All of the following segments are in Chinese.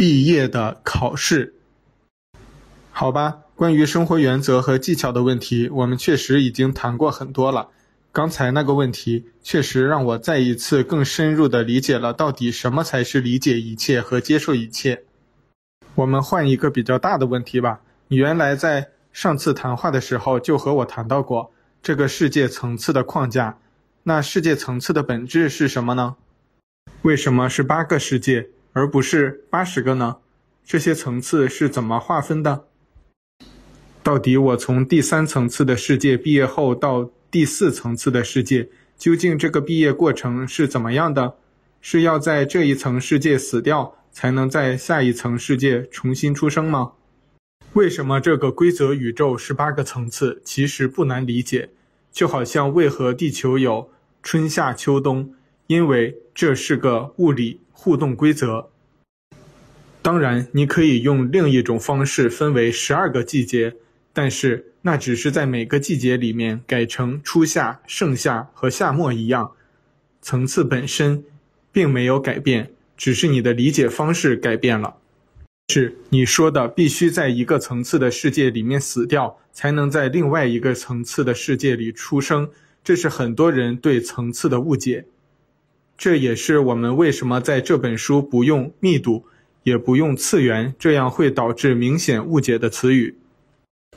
毕业的考试。好吧，关于生活原则和技巧的问题，我们确实已经谈过很多了。刚才那个问题确实让我再一次更深入地理解了到底什么才是理解一切和接受一切。我们换一个比较大的问题吧。你原来在上次谈话的时候就和我谈到过这个世界层次的框架。那世界层次的本质是什么呢？为什么是八个世界而不是八十个呢？这些层次是怎么划分的？到底我从第三层次的世界毕业后到第四层次的世界，究竟这个毕业过程是怎么样的？是要在这一层世界死掉，才能在下一层世界重新出生吗？为什么这个规则宇宙是八个层次？其实不难理解，就好像为何地球有春夏秋冬，因为这是个物理互动规则。当然，你可以用另一种方式分为十二个季节。但是那只是在每个季节里面改成初夏、盛夏和夏末一样，层次本身并没有改变，只是你的理解方式改变了。是你说的必须在一个层次的世界里面死掉，才能在另外一个层次的世界里出生，这是很多人对层次的误解。这也是我们为什么在这本书不用密度，也不用次元，这样会导致明显误解的词语。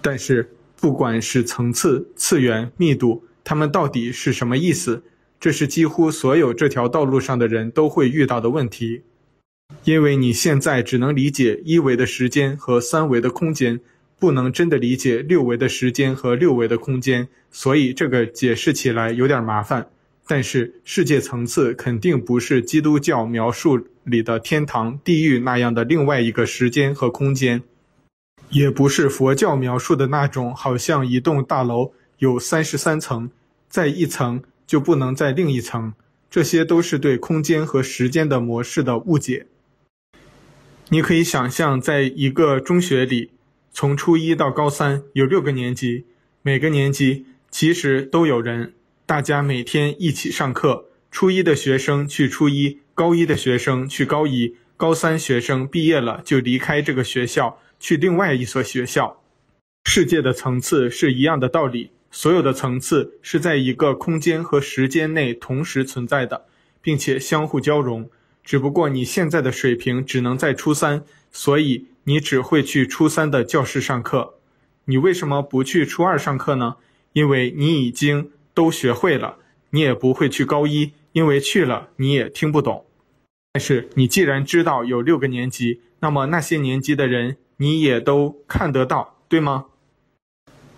但是，不管是层次、次元、密度，它们到底是什么意思？这是几乎所有这条道路上的人都会遇到的问题。因为你现在只能理解一维的时间和三维的空间，不能真的理解六维的时间和六维的空间，所以这个解释起来有点麻烦。但是，世界层次肯定不是基督教描述里的天堂、地狱那样的另外一个时间和空间。也不是佛教描述的那种，好像一栋大楼有三十三层，在一层就不能在另一层，这些都是对空间和时间的模式的误解。你可以想象，在一个中学里，从初一到高三有六个年级，每个年级其实都有人，大家每天一起上课。初一的学生去初一，高一的学生去高一，高三学生毕业了就离开这个学校。去另外一所学校，世界的层次是一样的道理。所有的层次是在一个空间和时间内同时存在的，并且相互交融。只不过你现在的水平只能在初三，所以你只会去初三的教室上课。你为什么不去初二上课呢？因为你已经都学会了。你也不会去高一，因为去了你也听不懂。但是你既然知道有六个年级，那么那些年级的人。你也都看得到，对吗？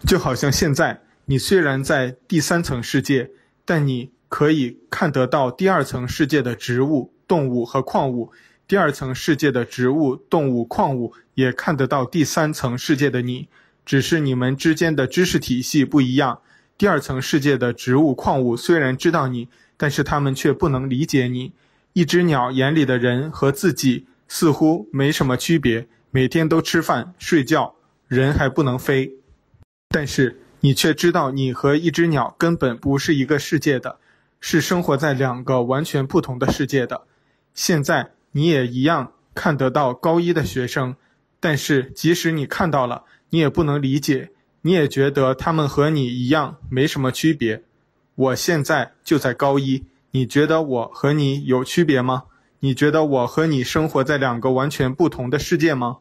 就好像现在，你虽然在第三层世界，但你可以看得到第二层世界的植物、动物和矿物。第二层世界的植物、动物、矿物也看得到第三层世界的你，只是你们之间的知识体系不一样。第二层世界的植物、矿物虽然知道你，但是他们却不能理解你。一只鸟眼里的人和自己似乎没什么区别。每天都吃饭睡觉，人还不能飞，但是你却知道你和一只鸟根本不是一个世界的，是生活在两个完全不同的世界的。现在你也一样看得到高一的学生，但是即使你看到了，你也不能理解，你也觉得他们和你一样没什么区别。我现在就在高一，你觉得我和你有区别吗？你觉得我和你生活在两个完全不同的世界吗？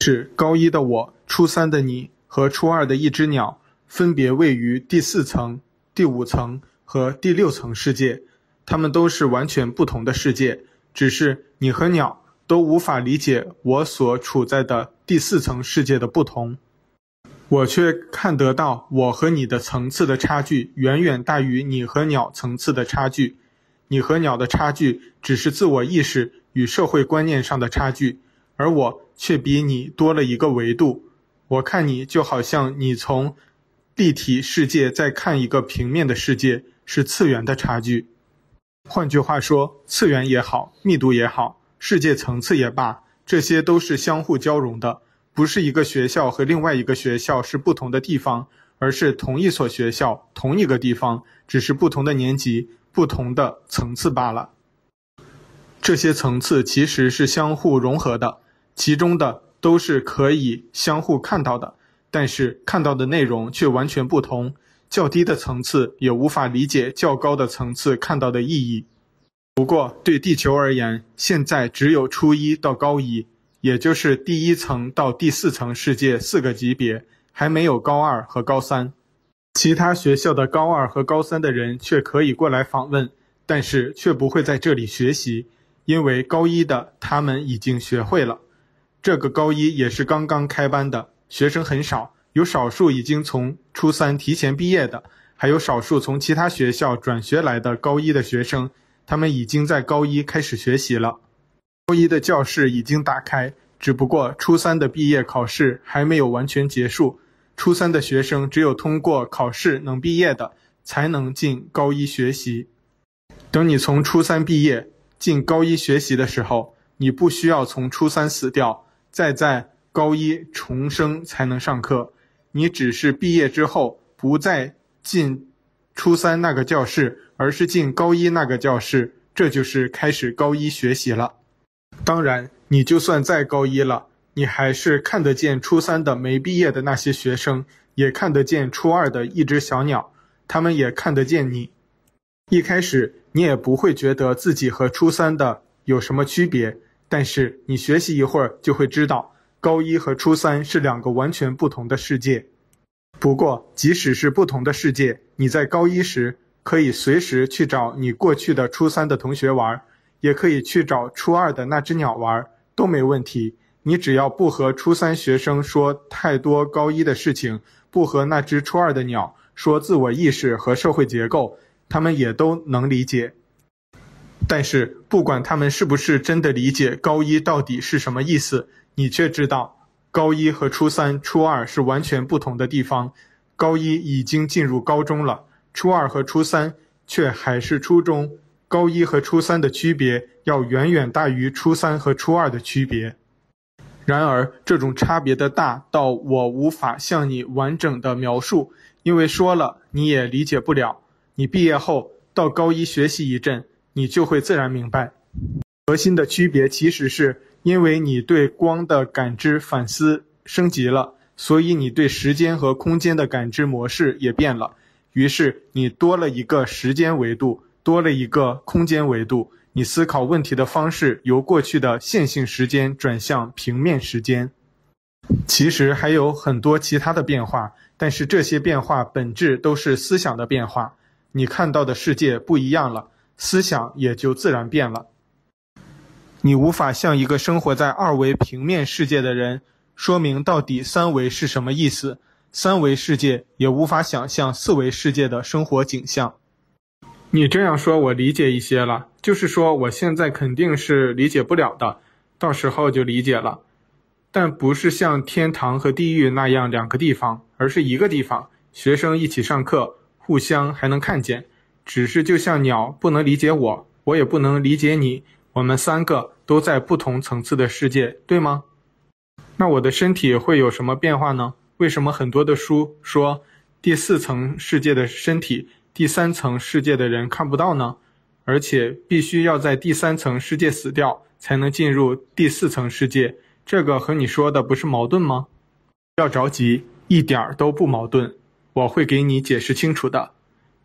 是高一的我、初三的你和初二的一只鸟，分别位于第四层、第五层和第六层世界，它们都是完全不同的世界。只是你和鸟都无法理解我所处在的第四层世界的不同，我却看得到我和你的层次的差距远远大于你和鸟层次的差距。你和鸟的差距只是自我意识与社会观念上的差距，而我。却比你多了一个维度，我看你就好像你从立体世界再看一个平面的世界，是次元的差距。换句话说，次元也好，密度也好，世界层次也罢，这些都是相互交融的，不是一个学校和另外一个学校是不同的地方，而是同一所学校，同一个地方，只是不同的年级，不同的层次罢了。这些层次其实是相互融合的。其中的都是可以相互看到的，但是看到的内容却完全不同。较低的层次也无法理解较高的层次看到的意义。不过，对地球而言，现在只有初一到高一，也就是第一层到第四层世界四个级别，还没有高二和高三。其他学校的高二和高三的人却可以过来访问，但是却不会在这里学习，因为高一的他们已经学会了。这个高一也是刚刚开班的，学生很少。有少数已经从初三提前毕业的，还有少数从其他学校转学来的高一的学生，他们已经在高一开始学习了。高一的教室已经打开，只不过初三的毕业考试还没有完全结束。初三的学生只有通过考试能毕业的，才能进高一学习。等你从初三毕业进高一学习的时候，你不需要从初三死掉，再在高一重生才能上课。你只是毕业之后不再进初三那个教室，而是进高一那个教室，这就是开始高一学习了。当然，你就算再高一了，你还是看得见初三的没毕业的那些学生，也看得见初二的一只小鸟，他们也看得见你。一开始你也不会觉得自己和初三的有什么区别，但是你学习一会儿就会知道。高一和初三是两个完全不同的世界，不过即使是不同的世界，你在高一时可以随时去找你过去的初三的同学玩，也可以去找初二的那只鸟玩，都没问题。你只要不和初三学生说太多高一的事情，不和那只初二的鸟说自我意识和社会结构，他们也都能理解。但是不管他们是不是真的理解高一到底是什么意思。你却知道，高一和初三、初二是完全不同的地方。高一已经进入高中了，初二和初三却还是初中。高一和初三的区别要远远大于初三和初二的区别。然而，这种差别的大到我无法向你完整的描述，因为说了你也理解不了。你毕业后到高一学习一阵，你就会自然明白。核心的区别其实是。因为你对光的感知反思升级了，所以你对时间和空间的感知模式也变了。于是你多了一个时间维度，多了一个空间维度。你思考问题的方式由过去的线性时间转向平面时间。其实还有很多其他的变化，但是这些变化本质都是思想的变化。你看到的世界不一样了，思想也就自然变了。你无法向一个生活在二维平面世界的人说明到底三维是什么意思，三维世界也无法想象四维世界的生活景象。你这样说，我理解一些了，就是说我现在肯定是理解不了的，到时候就理解了。但不是像天堂和地狱那样两个地方，而是一个地方，学生一起上课，互相还能看见。只是就像鸟不能理解我，我也不能理解你。我们三个都在不同层次的世界，对吗？那我的身体会有什么变化呢？为什么很多的书说第四层世界的身体，第三层世界的人看不到呢？而且必须要在第三层世界死掉才能进入第四层世界，这个和你说的不是矛盾吗？不要着急，一点儿都不矛盾，我会给你解释清楚的。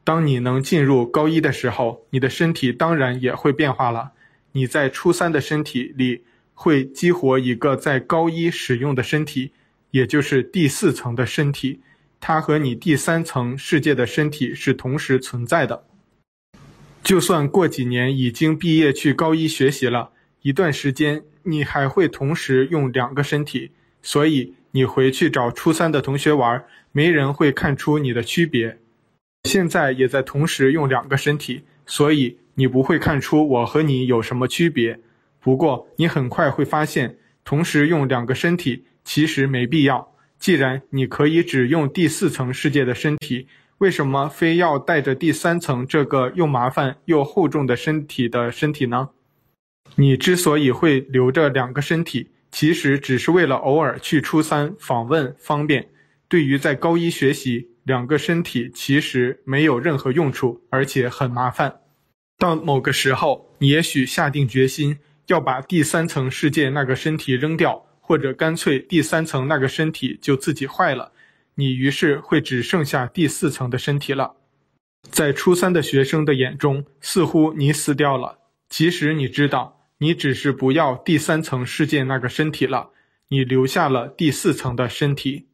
当你能进入高一的时候，你的身体当然也会变化了。你在初三的身体里会激活一个在高一使用的身体，也就是第四层的身体，它和你第三层世界的身体是同时存在的。就算过几年已经毕业去高一学习了一段时间，你还会同时用两个身体，所以你回去找初三的同学玩，没人会看出你的区别。现在也在同时用两个身体，所以。你不会看出我和你有什么区别，不过你很快会发现，同时用两个身体其实没必要。既然你可以只用第四层世界的身体，为什么非要带着第三层这个又麻烦又厚重的身体的身体呢？你之所以会留着两个身体，其实只是为了偶尔去初三访问方便。对于在高一学习，两个身体其实没有任何用处，而且很麻烦。到某个时候，你也许下定决心，要把第三层世界那个身体扔掉，或者干脆第三层那个身体就自己坏了，你于是会只剩下第四层的身体了。在初三的学生的眼中，似乎你死掉了。其实你知道，你只是不要第三层世界那个身体了，你留下了第四层的身体。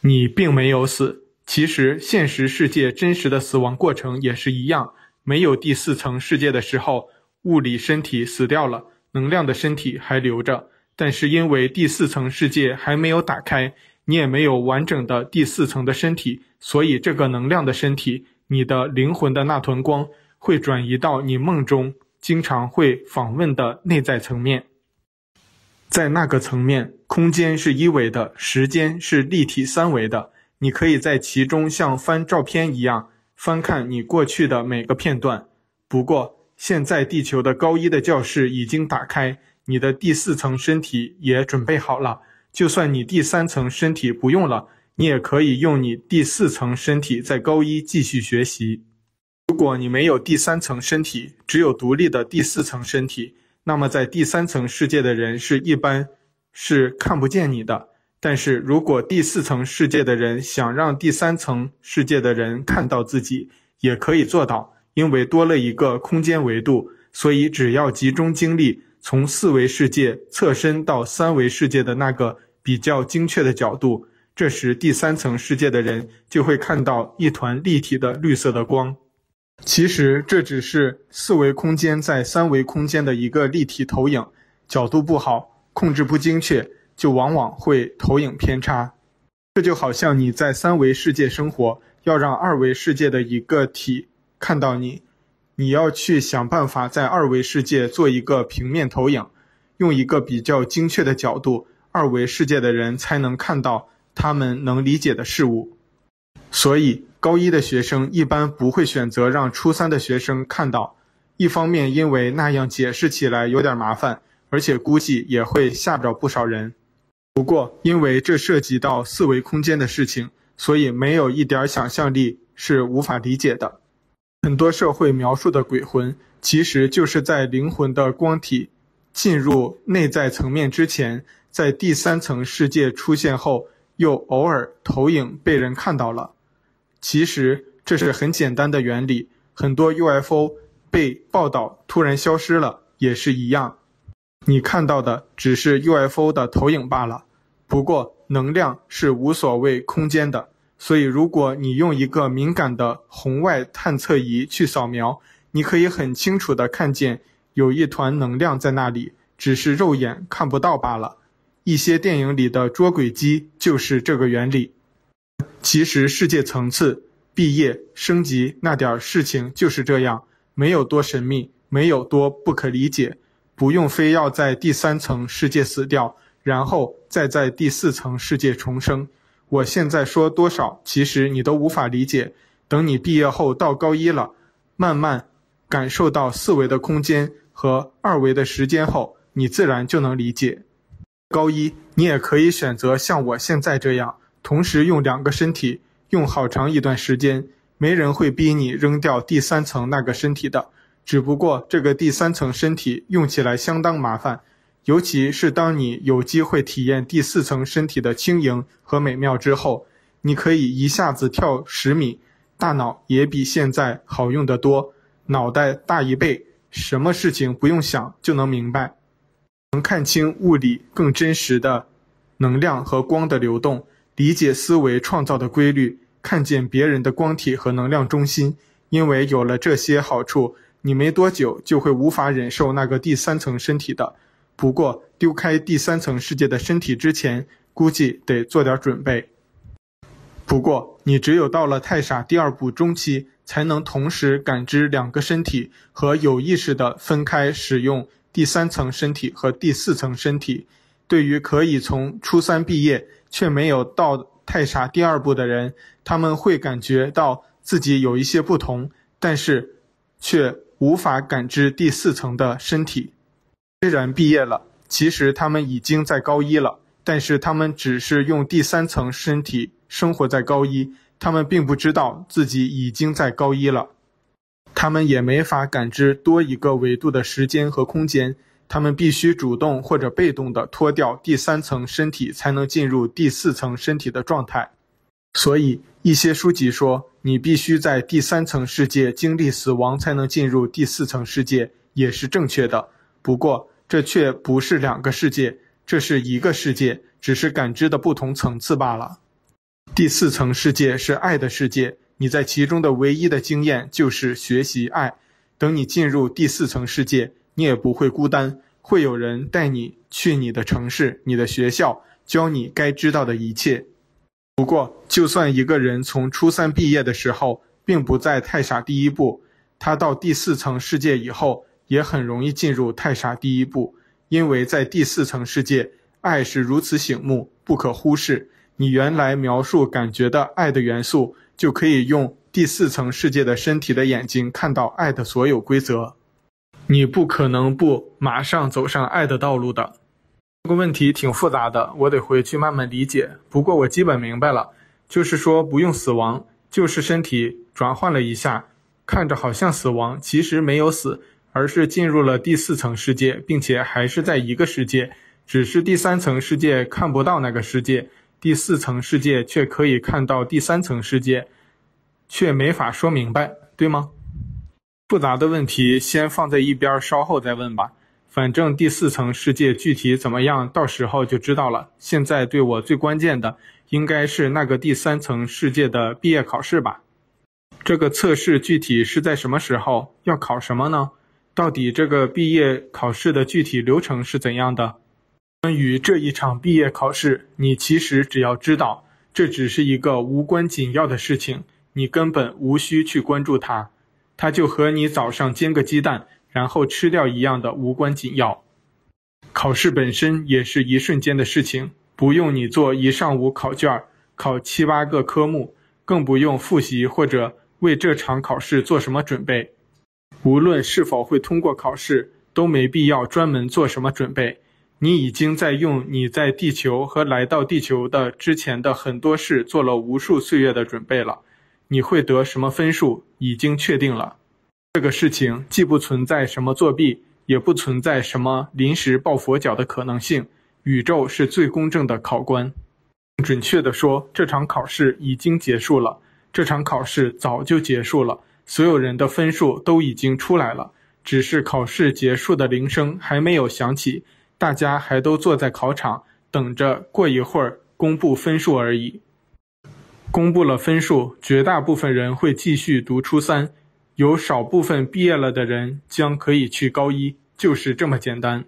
你并没有死。其实现实世界真实的死亡过程也是一样，没有第四层世界的时候，物理身体死掉了，能量的身体还留着。但是因为第四层世界还没有打开，你也没有完整的第四层的身体，所以这个能量的身体，你的灵魂的那团光，会转移到你梦中经常会访问的内在层面。在那个层面，空间是一维的，时间是立体三维的。你可以在其中像翻照片一样翻看你过去的每个片段。不过，现在地球的高一的教室已经打开，你的第四层身体也准备好了。就算你第三层身体不用了，你也可以用你第四层身体在高一继续学习。如果你没有第三层身体，只有独立的第四层身体，那么在第三层世界的人是一般是看不见你的。但是如果第四层世界的人想让第三层世界的人看到自己，也可以做到，因为多了一个空间维度，所以只要集中精力，从四维世界侧身到三维世界的那个比较精确的角度，这时第三层世界的人就会看到一团立体的绿色的光。其实这只是四维空间在三维空间的一个立体投影，角度不好，控制不精确。就往往会投影偏差，这就好像你在三维世界生活，要让二维世界的一个体看到你，你要去想办法在二维世界做一个平面投影，用一个比较精确的角度，二维世界的人才能看到他们能理解的事物。所以高一的学生一般不会选择让初三的学生看到，一方面因为那样解释起来有点麻烦，而且估计也会吓着不少人。不过，因为这涉及到四维空间的事情，所以没有一点想象力是无法理解的。很多社会描述的鬼魂，其实就是在灵魂的光体进入内在层面之前，在第三层世界出现后，又偶尔投影被人看到了。其实这是很简单的原理，很多 UFO 被报道突然消失了，也是一样。你看到的只是 UFO 的投影罢了。不过，能量是无所谓空间的，所以如果你用一个敏感的红外探测仪去扫描，你可以很清楚地看见有一团能量在那里，只是肉眼看不到罢了。一些电影里的捉鬼机就是这个原理。其实世界层次、毕业、升级那点事情就是这样，没有多神秘，没有多不可理解。不用非要在第三层世界死掉，然后再在第四层世界重生。我现在说多少，其实你都无法理解。等你毕业后到高一了，慢慢感受到四维的空间和二维的时间后，你自然就能理解。高一，你也可以选择像我现在这样，同时用两个身体，用好长一段时间，没人会逼你扔掉第三层那个身体的。只不过这个第三层身体用起来相当麻烦，尤其是当你有机会体验第四层身体的轻盈和美妙之后，你可以一下子跳十米，大脑也比现在好用得多，脑袋大一倍，什么事情不用想就能明白，能看清物理更真实的能量和光的流动，理解思维创造的规律，看见别人的光体和能量中心，因为有了这些好处。你没多久就会无法忍受那个第三层身体的，不过丢开第三层世界的身体之前，估计得做点准备。不过你只有到了太傻第二步中期，才能同时感知两个身体和有意识的分开使用第三层身体和第四层身体。对于可以从初三毕业却没有到太傻第二步的人，他们会感觉到自己有一些不同，但是却。无法感知第四层的身体，虽然毕业了，其实他们已经在高一了，但是他们只是用第三层身体生活在高一，他们并不知道自己已经在高一了，他们也没法感知多一个维度的时间和空间，他们必须主动或者被动地脱掉第三层身体，才能进入第四层身体的状态。所以，一些书籍说你必须在第三层世界经历死亡，才能进入第四层世界，也是正确的。不过，这却不是两个世界，这是一个世界，只是感知的不同层次罢了。第四层世界是爱的世界，你在其中的唯一的经验就是学习爱。等你进入第四层世界，你也不会孤单，会有人带你去你的城市、你的学校，教你该知道的一切。不过，就算一个人从初三毕业的时候，并不在太傻第一步，他到第四层世界以后，也很容易进入太傻第一步，因为在第四层世界，爱是如此醒目，不可忽视。你原来描述感觉的爱的元素，就可以用第四层世界的身体的眼睛看到爱的所有规则。你不可能不马上走上爱的道路的。这个问题挺复杂的，我得回去慢慢理解。不过我基本明白了，就是说不用死亡，就是身体转换了一下，看着好像死亡，其实没有死，而是进入了第四层世界，并且还是在一个世界，只是第三层世界看不到那个世界。第四层世界却可以看到第三层世界，却没法说明白，对吗？复杂的问题先放在一边，稍后再问吧。反正第四层世界具体怎么样，到时候就知道了。现在对我最关键的，应该是那个第三层世界的毕业考试吧。这个测试具体是在什么时候？要考什么呢？到底这个毕业考试的具体流程是怎样的？关于这一场毕业考试，你其实只要知道，这只是一个无关紧要的事情，你根本无需去关注它，它就和你早上煎个鸡蛋，然后吃掉一样的无关紧要。考试本身也是一瞬间的事情，不用你做一上午考卷，考七八个科目，更不用复习或者为这场考试做什么准备。无论是否会通过考试，都没必要专门做什么准备。你已经在用你在地球和来到地球的之前的很多事做了无数岁月的准备了。你会得什么分数已经确定了。这个事情既不存在什么作弊，也不存在什么临时抱佛脚的可能性。宇宙是最公正的考官。准确地说，这场考试已经结束了。这场考试早就结束了，所有人的分数都已经出来了，只是考试结束的铃声还没有响起。大家还都坐在考场，等着过一会儿公布分数而已。公布了分数，绝大部分人会继续读初三，有少部分毕业了的人将可以去高一，就是这么简单。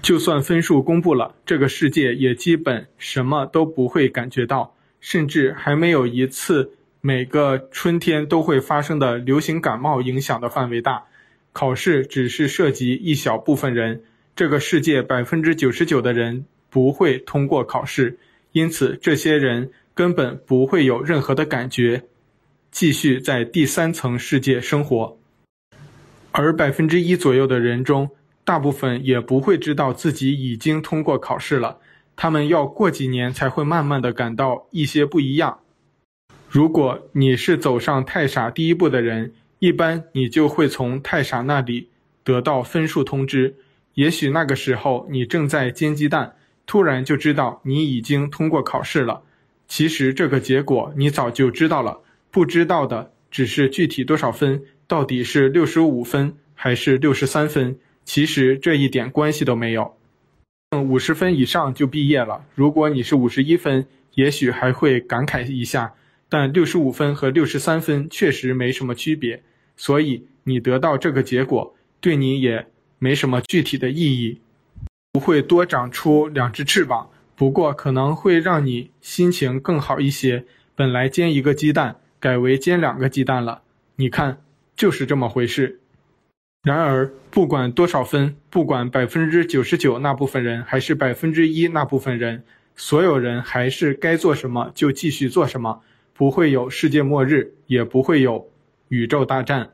就算分数公布了，这个世界也基本什么都不会感觉到，甚至还没有一次每个春天都会发生的流行感冒影响的范围大。考试只是涉及一小部分人。这个世界百分之九十九的人不会通过考试，因此这些人根本不会有任何的感觉，继续在第三层世界生活。而百分之一左右的人中，大部分也不会知道自己已经通过考试了，他们要过几年才会慢慢的感到一些不一样。如果你是走上太傻第一步的人，一般你就会从太傻那里得到分数通知。也许那个时候你正在煎鸡蛋，突然就知道你已经通过考试了。其实这个结果你早就知道了，不知道的只是具体多少分，到底是六十五分还是六十三分，其实这一点关系都没有。嗯，五十分以上就毕业了。如果你是五十一分，也许还会感慨一下，但六十五分和六十三分确实没什么区别。所以你得到这个结果，对你也。没什么具体的意义，不会多长出两只翅膀，不过可能会让你心情更好一些。本来煎一个鸡蛋，改为煎两个鸡蛋了。你看，就是这么回事。然而，不管多少分，不管百分之九十九那部分人，还是百分之一那部分人，所有人还是该做什么就继续做什么，不会有世界末日，也不会有宇宙大战。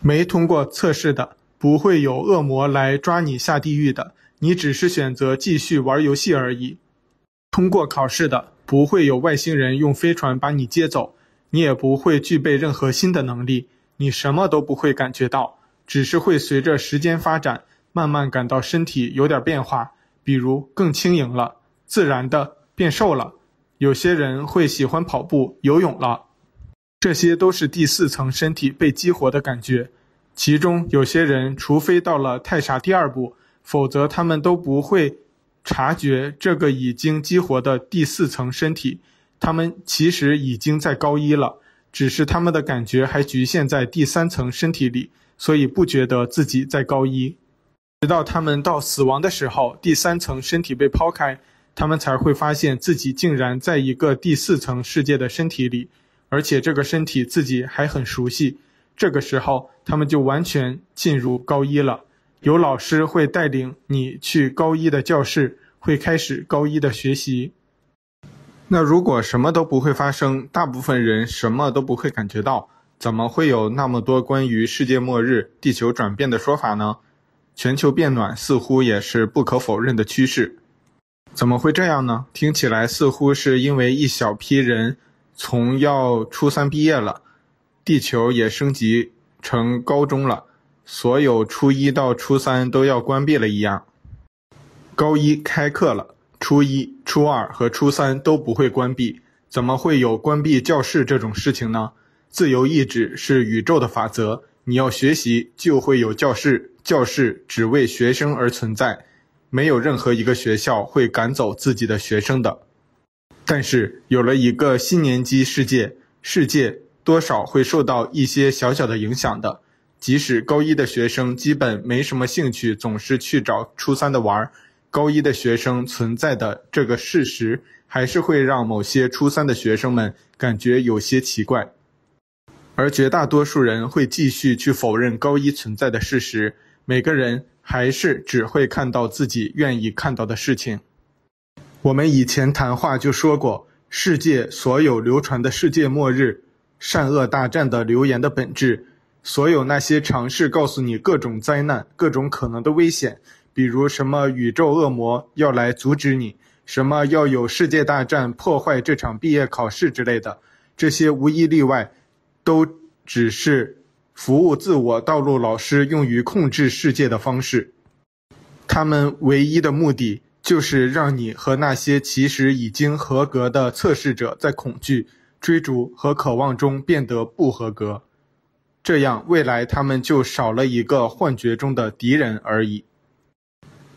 没通过测试的。不会有恶魔来抓你下地狱的，你只是选择继续玩游戏而已。通过考试的，不会有外星人用飞船把你接走，你也不会具备任何新的能力，你什么都不会感觉到，只是会随着时间发展，慢慢感到身体有点变化，比如更轻盈了，自然的变瘦了。有些人会喜欢跑步、游泳了，这些都是第四层身体被激活的感觉。其中有些人，除非到了太傻第二步，否则他们都不会察觉这个已经激活的第四层身体。他们其实已经在高一了，只是他们的感觉还局限在第三层身体里，所以不觉得自己在高一。直到他们到死亡的时候，第三层身体被抛开。他们才会发现自己竟然在一个第四层世界的身体里，而且这个身体自己还很熟悉。这个时候，他们就完全进入高一了。有老师会带领你去高一的教室，会开始高一的学习。那如果什么都不会发生，大部分人什么都不会感觉到，怎么会有那么多关于世界末日、地球转变的说法呢？全球变暖似乎也是不可否认的趋势。怎么会这样呢？听起来似乎是因为一小批人从要初三毕业了，地球也升级成高中了，所有初一到初三都要关闭了一样。高一开课了，初一、初二和初三都不会关闭，怎么会有关闭教室这种事情呢？自由意志是宇宙的法则，你要学习就会有教室，教室只为学生而存在。没有任何一个学校会赶走自己的学生的，但是有了一个新年级世界，世界多少会受到一些小小的影响的。即使高一的学生基本没什么兴趣，总是去找初三的玩儿，高一的学生存在的这个事实，还是会让某些初三的学生们感觉有些奇怪，而绝大多数人会继续去否认高一存在的事实。每个人。还是只会看到自己愿意看到的事情。我们以前谈话就说过，世界所有流传的世界末日、善恶大战的流言的本质，所有那些尝试告诉你各种灾难、各种可能的危险，比如什么宇宙恶魔要来阻止你，什么要有世界大战破坏这场毕业考试之类的，这些无一例外，都只是。服务自我道路老师用于控制世界的方式，他们唯一的目的就是让你和那些其实已经合格的测试者在恐惧、追逐和渴望中变得不合格，这样未来他们就少了一个幻觉中的敌人而已。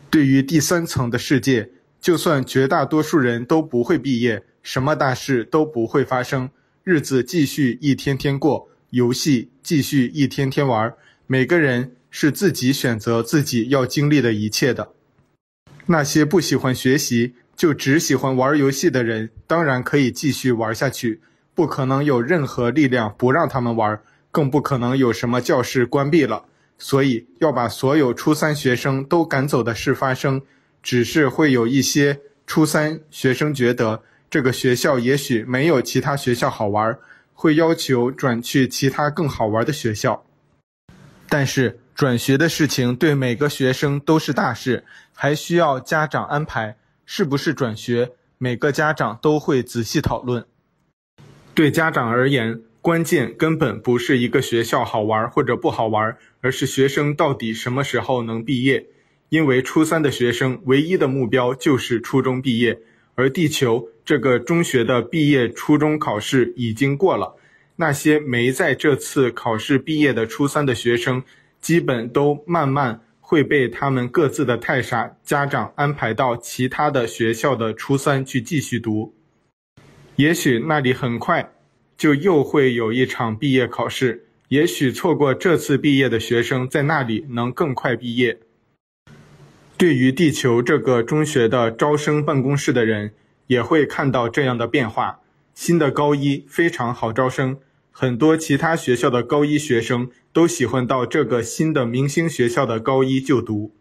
对于第三层的世界，就算绝大多数人都不会毕业，什么大事都不会发生，日子继续一天天过。游戏继续一天天玩，每个人是自己选择自己要经历的一切的。那些不喜欢学习就只喜欢玩游戏的人，当然可以继续玩下去，不可能有任何力量不让他们玩，更不可能有什么教室关闭了。所以要把所有初三学生都赶走的事发生，只是会有一些初三学生觉得这个学校也许没有其他学校好玩。会要求转去其他更好玩的学校，但是转学的事情对每个学生都是大事，还需要家长安排。是不是转学，每个家长都会仔细讨论。对家长而言，关键根本不是一个学校好玩或者不好玩，而是学生到底什么时候能毕业。因为初三的学生唯一的目标就是初中毕业。而地球这个中学的毕业初中考试已经过了，那些没在这次考试毕业的初三的学生，基本都慢慢会被他们各自的太傻家长安排到其他的学校的初三去继续读。也许那里很快就又会有一场毕业考试，也许错过这次毕业的学生在那里能更快毕业。对于地球这个中学的招生办公室的人，也会看到这样的变化。新的高一非常好招生，很多其他学校的高一学生都喜欢到这个新的明星学校的高一就读。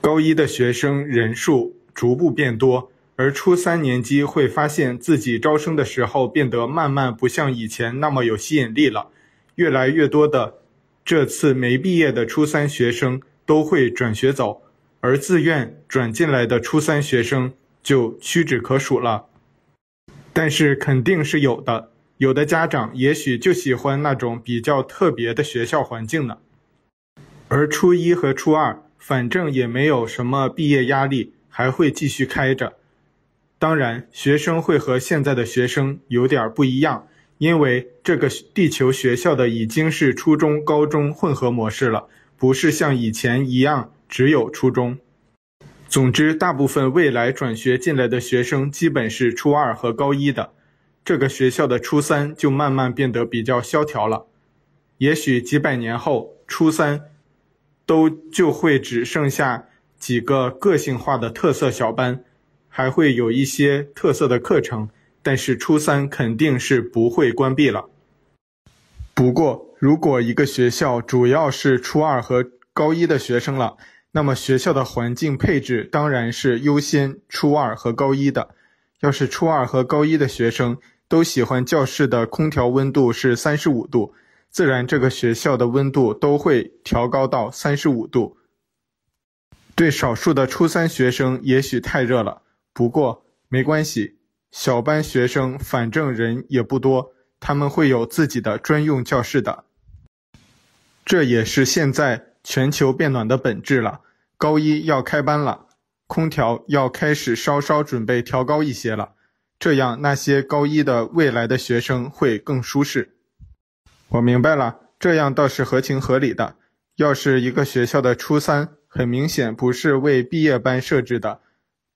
高一的学生人数逐步变多，而初三年级会发现自己招生的时候变得慢慢不像以前那么有吸引力了。越来越多的这次没毕业的初三学生都会转学走。而自愿转进来的初三学生就屈指可数了，但是肯定是有的。有的家长也许就喜欢那种比较特别的学校环境呢。而初一和初二反正也没有什么毕业压力，还会继续开着。当然，学生会和现在的学生有点不一样，因为这个地球学校的已经是初中、高中混合模式了，不是像以前一样只有初中。总之，大部分未来转学进来的学生基本是初二和高一的，这个学校的初三就慢慢变得比较萧条了。也许几百年后，初三都就会只剩下几个个性化的特色小班。还会有一些特色的课程，但是初三肯定是不会关闭了。不过，如果一个学校主要是初二和高一的学生了，那么学校的环境配置当然是优先初二和高一的。要是初二和高一的学生都喜欢教室的空调温度是三十五度，自然这个学校的温度都会调高到三十五度。对少数的初三学生，也许太热了。不过没关系，小班学生反正人也不多，他们会有自己的专用教室的。这也是现在全球变暖的本质了。高一要开班了，空调要开始稍稍准备调高一些了，这样那些高一的未来的学生会更舒适。我明白了，这样倒是合情合理的。要是一个学校的初三，很明显不是为毕业班设置的。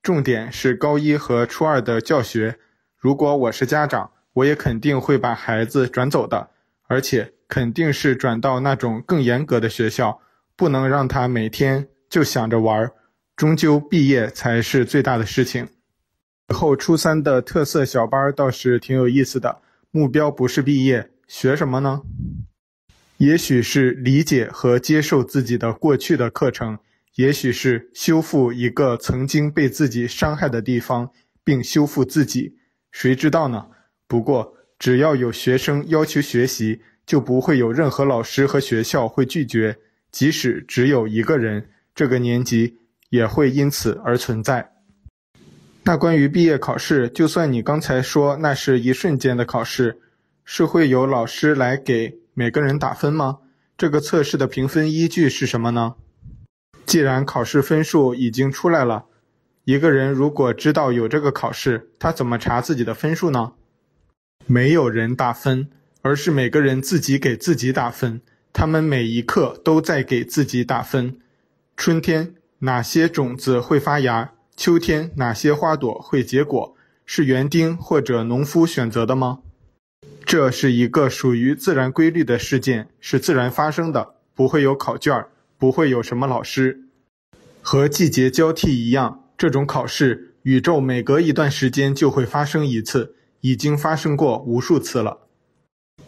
重点是高一和初二的教学。如果我是家长，我也肯定会把孩子转走的，而且肯定是转到那种更严格的学校，不能让他每天就想着玩。终究毕业才是最大的事情。以后初三的特色小班倒是挺有意思的，目标不是毕业，学什么呢？也许是理解和接受自己的过去的课程。也许是修复一个曾经被自己伤害的地方，并修复自己，谁知道呢？不过，只要有学生要求学习，就不会有任何老师和学校会拒绝。即使只有一个人，这个年级也会因此而存在。那关于毕业考试，就算你刚才说那是一瞬间的考试，是会有老师来给每个人打分吗？这个测试的评分依据是什么呢？既然考试分数已经出来了，一个人如果知道有这个考试，他怎么查自己的分数呢？没有人打分，而是每个人自己给自己打分。他们每一刻都在给自己打分。春天哪些种子会发芽？秋天哪些花朵会结果？是园丁或者农夫选择的吗？这是一个属于自然规律的事件，是自然发生的，不会有考卷。不会有什么老师，和季节交替一样，这种考试，宇宙每隔一段时间就会发生一次，已经发生过无数次了。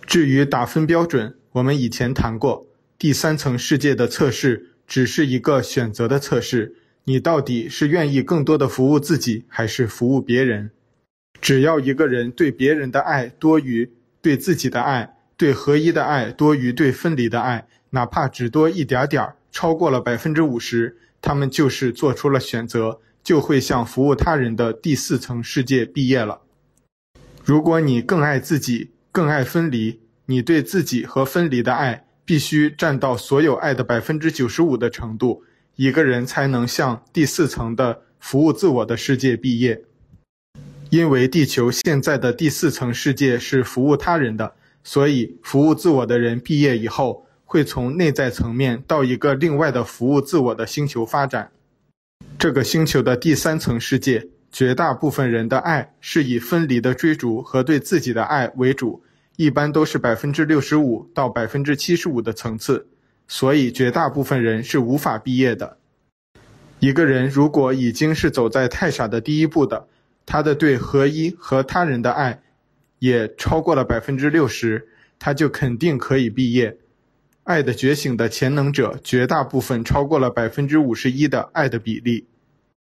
至于打分标准，我们以前谈过，第三层世界的测试只是一个选择的测试，你到底是愿意更多的服务自己，还是服务别人？只要一个人对别人的爱多于对自己的爱，对合一的爱多于对分离的爱，哪怕只多一点点儿。超过了百分之五十，他们就是做出了选择，就会向服务他人的第四层世界毕业了。如果你更爱自己，更爱分离，你对自己和分离的爱必须占到所有爱的百分之九十五的程度，一个人才能向第四层的服务自我的世界毕业。因为地球现在的第四层世界是服务他人的，所以服务自我的人毕业以后，会从内在层面到一个另外的服务自我的星球发展。这个星球的第三层世界，绝大部分人的爱是以分离的追逐和对自己的爱为主，一般都是百分之六十五到百分之七十五的层次，所以绝大部分人是无法毕业的。一个人如果已经是走在太傻的第一步的，他的对合一和他人的爱也超过了百分之六十，他就肯定可以毕业。爱的觉醒的潜能者，绝大部分超过了百分之五十一的爱的比例。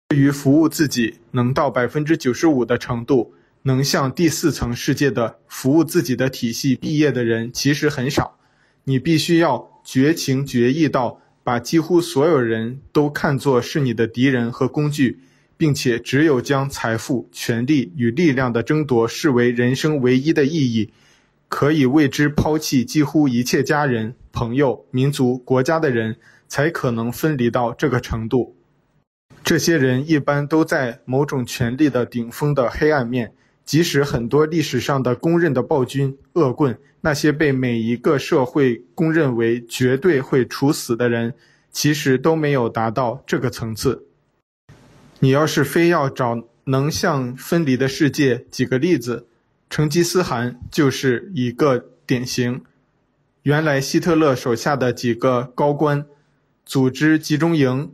对于服务自己能到百分之九十五的程度，能向第四层世界的服务自己的体系毕业的人其实很少。你必须要绝情绝义到把几乎所有人都看作是你的敌人和工具，并且只有将财富、权力与力量的争夺视为人生唯一的意义。可以为之抛弃几乎一切家人、朋友、民族、国家的人，才可能分离到这个程度。这些人一般都在某种权力的顶峰的黑暗面，即使很多历史上的公认的暴君、恶棍，那些被每一个社会公认为绝对会处死的人，其实都没有达到这个层次。你要是非要找能像分离的世界，举个例子，成吉思汗就是一个典型。原来希特勒手下的几个高官，组织集中营。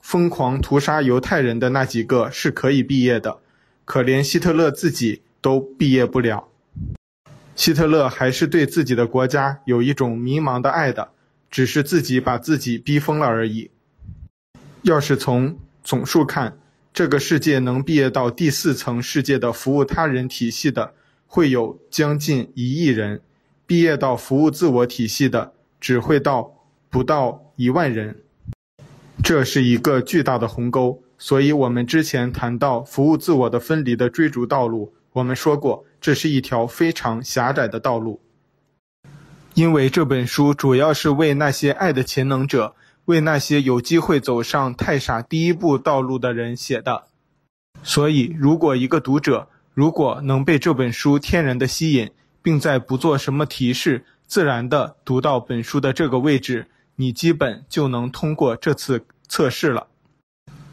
疯狂屠杀犹太人的那几个是可以毕业的，可连希特勒自己都毕业不了。希特勒还是对自己的国家有一种迷茫的爱的，只是自己把自己逼疯了而已。要是从总数看，这个世界能毕业到第四层世界的服务他人体系的，会有将近一亿人；毕业到服务自我体系的，只会到不到一万人。这是一个巨大的鸿沟，所以我们之前谈到服务自我的分离的追逐道路，我们说过，这是一条非常狭窄的道路。因为这本书主要是为那些爱的潜能者，为那些有机会走上太傻第一步道路的人写的。所以，如果一个读者如果能被这本书天然的吸引，并在不做什么提示，自然的读到本书的这个位置。你基本就能通过这次测试了，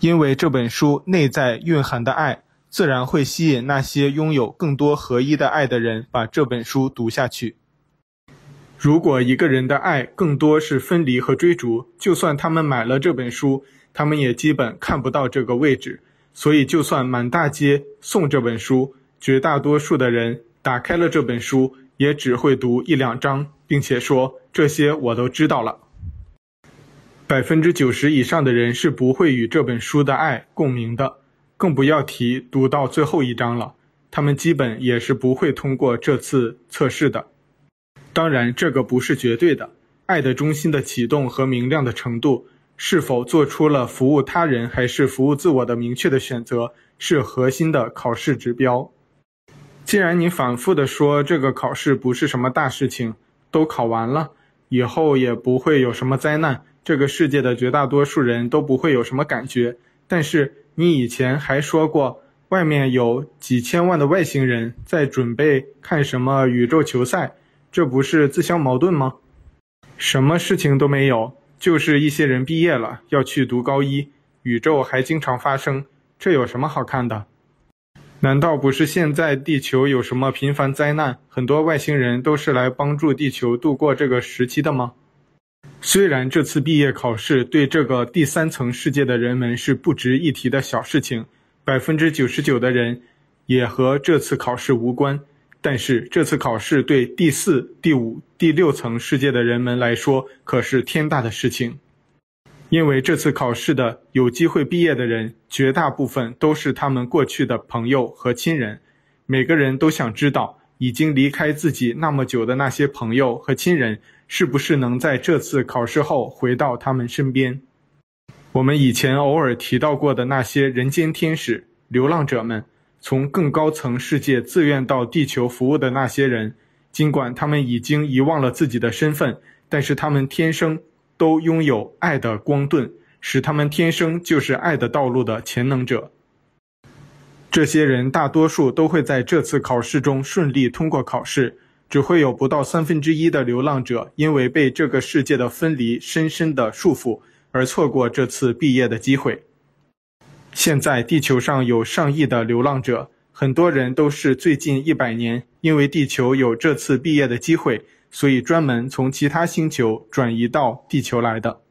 因为这本书内在蕴含的爱，自然会吸引那些拥有更多合一的爱的人把这本书读下去。如果一个人的爱更多是分离和追逐，就算他们买了这本书，他们也基本看不到这个位置。所以，就算满大街送这本书，绝大多数的人打开了这本书，也只会读一两章，并且说这些我都知道了。百分之九十以上的人是不会与这本书的爱共鸣的，更不要提读到最后一章了。他们基本也是不会通过这次测试的。当然，这个不是绝对的。爱的中心的启动和明亮的程度，是否做出了服务他人还是服务自我的明确的选择，是核心的考试指标。既然你反复地说这个考试不是什么大事情，都考完了，以后也不会有什么灾难。这个世界的绝大多数人都不会有什么感觉，但是你以前还说过，外面有几千万的外星人在准备看什么宇宙球赛，这不是自相矛盾吗？什么事情都没有，就是一些人毕业了要去读高一，宇宙还经常发生，这有什么好看的？难道不是现在地球有什么频繁灾难，很多外星人都是来帮助地球度过这个时期的吗？虽然这次毕业考试对这个第三层世界的人们是不值一提的小事情，百分之九十九的人也和这次考试无关，但是这次考试对第四、第五、第六层世界的人们来说可是天大的事情，因为这次考试的有机会毕业的人，绝大部分都是他们过去的朋友和亲人，每个人都想知道已经离开自己那么久的那些朋友和亲人。是不是能在这次考试后回到他们身边？我们以前偶尔提到过的那些人间天使、流浪者们，从更高层世界自愿到地球服务的那些人，尽管他们已经遗忘了自己的身份，但是他们天生都拥有爱的光盾，使他们天生就是爱的道路的潜能者。这些人大多数都会在这次考试中顺利通过考试。只会有不到三分之一的流浪者，因为被这个世界的分离深深的束缚，而错过这次毕业的机会。现在地球上有上亿的流浪者，很多人都是最近一百年，因为地球有这次毕业的机会，所以专门从其他星球转移到地球来的。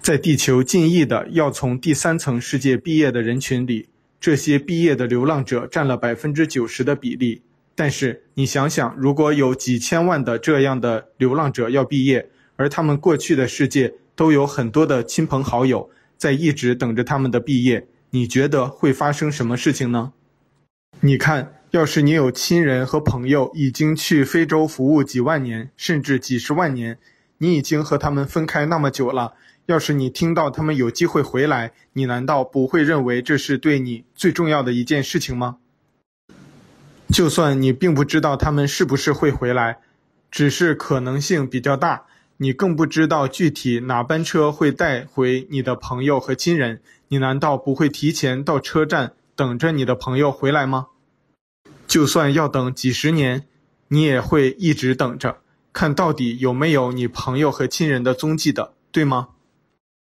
在地球近亿的要从第三层世界毕业的人群里，这些毕业的流浪者占了百分之九十的比例。但是你想想，如果有几千万的这样的流浪者要毕业，而他们过去的世界都有很多的亲朋好友在一直等着他们的毕业，你觉得会发生什么事情呢？你看，要是你有亲人和朋友已经去非洲服务几万年，甚至几十万年，你已经和他们分开那么久了，要是你听到他们有机会回来，你难道不会认为这是对你最重要的一件事情吗？就算你并不知道他们是不是会回来，只是可能性比较大，你更不知道具体哪班车会带回你的朋友和亲人，你难道不会提前到车站等着你的朋友回来吗？就算要等几十年，你也会一直等着，看到底有没有你朋友和亲人的踪迹的，对吗？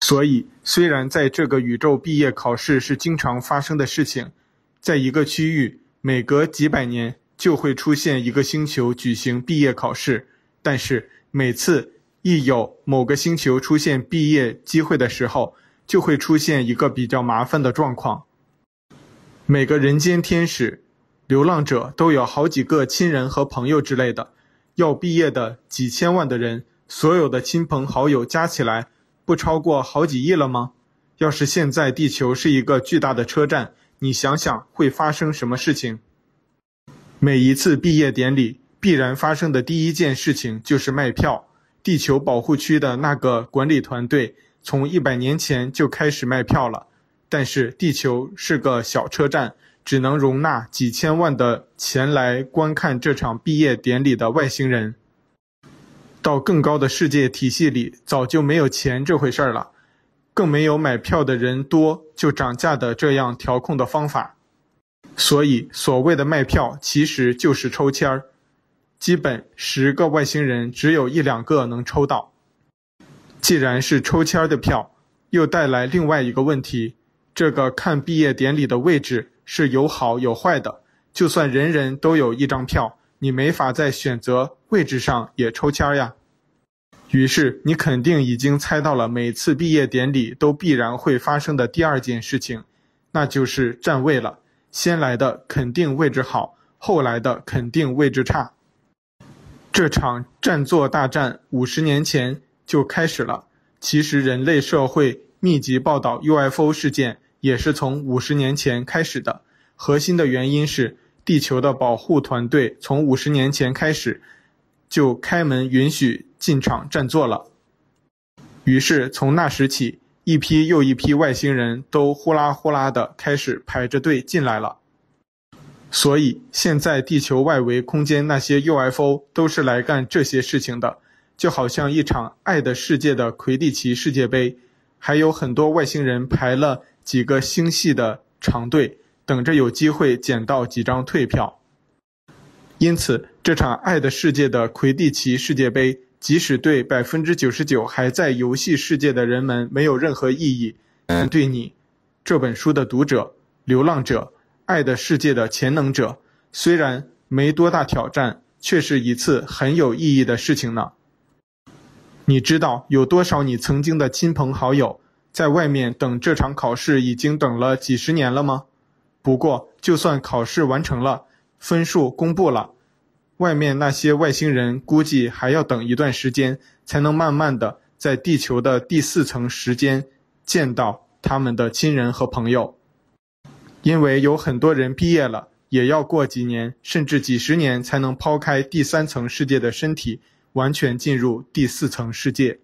所以，虽然在这个宇宙毕业考试是经常发生的事情，在一个区域每隔几百年就会出现一个星球举行毕业考试，但是每次一有某个星球出现毕业机会的时候，就会出现一个比较麻烦的状况。每个人间天使、流浪者都有好几个亲人和朋友之类的，要毕业的几千万的人，所有的亲朋好友加起来不超过好几亿了吗？要是现在地球是一个巨大的车站，你想想会发生什么事情？每一次毕业典礼必然发生的第一件事情就是卖票。地球保护区的那个管理团队从一百年前就开始卖票了，但是地球是个小车站，只能容纳几千万的前来观看这场毕业典礼的外星人。到更高的世界体系里，早就没有钱这回事儿了，更没有买票的人多就涨价的这样调控的方法。所以，所谓的卖票其实就是抽签儿。基本十个外星人只有一两个能抽到。既然是抽签儿的票，又带来另外一个问题：这个看毕业典礼的位置是有好有坏的。就算人人都有一张票，你没法在选择位置上也抽签儿呀。于是你肯定已经猜到了每次毕业典礼都必然会发生的第二件事情，那就是占位了。先来的肯定位置好，后来的肯定位置差。这场占座大战五十年前就开始了。其实人类社会密集报道 UFO 事件也是从五十年前开始的。核心的原因是地球的保护团队从五十年前开始就开门允许进场占座了。于是从那时起，一批又一批外星人都呼啦呼啦的开始排着队进来了。所以，现在地球外围空间那些 UFO 都是来干这些事情的，就好像一场爱的世界的魁地奇世界杯，还有很多外星人排了几个星系的长队，等着有机会捡到几张退票。因此，这场爱的世界的魁地奇世界杯，即使对百分之九十九还在游戏世界的人们没有任何意义，但对你这本书的读者、流浪者。爱的世界的潜能者，虽然没多大挑战，却是一次很有意义的事情呢。你知道有多少你曾经的亲朋好友在外面等这场考试已经等了几十年了吗？不过，就算考试完成了，分数公布了，外面那些外星人估计还要等一段时间，才能慢慢的在地球的第四层时间见到他们的亲人和朋友。因为有很多人毕业了，也要过几年甚至几十年才能抛开第三层世界的身体，完全进入第四层世界。